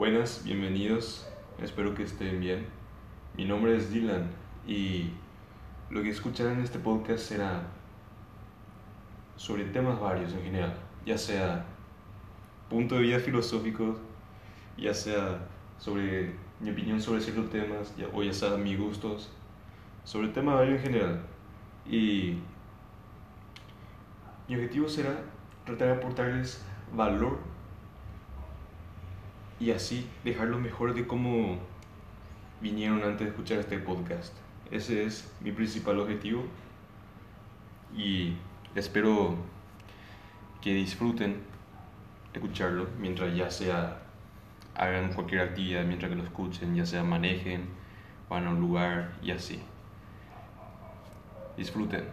Buenas, bienvenidos, espero que estén bien. Mi nombre es Dylan y lo que escucharán en este podcast será sobre temas varios en general, ya sea punto de vista filosóficos, ya sea sobre mi opinión sobre ciertos temas, o ya sea mis gustos, sobre temas varios en general. Y mi objetivo será tratar de aportarles valor y así dejarlo mejor de cómo vinieron antes de escuchar este podcast. Ese es mi principal objetivo y espero que disfruten escucharlo mientras ya sea hagan cualquier actividad, mientras que lo escuchen, ya sea manejen, van a un lugar y así. Disfruten.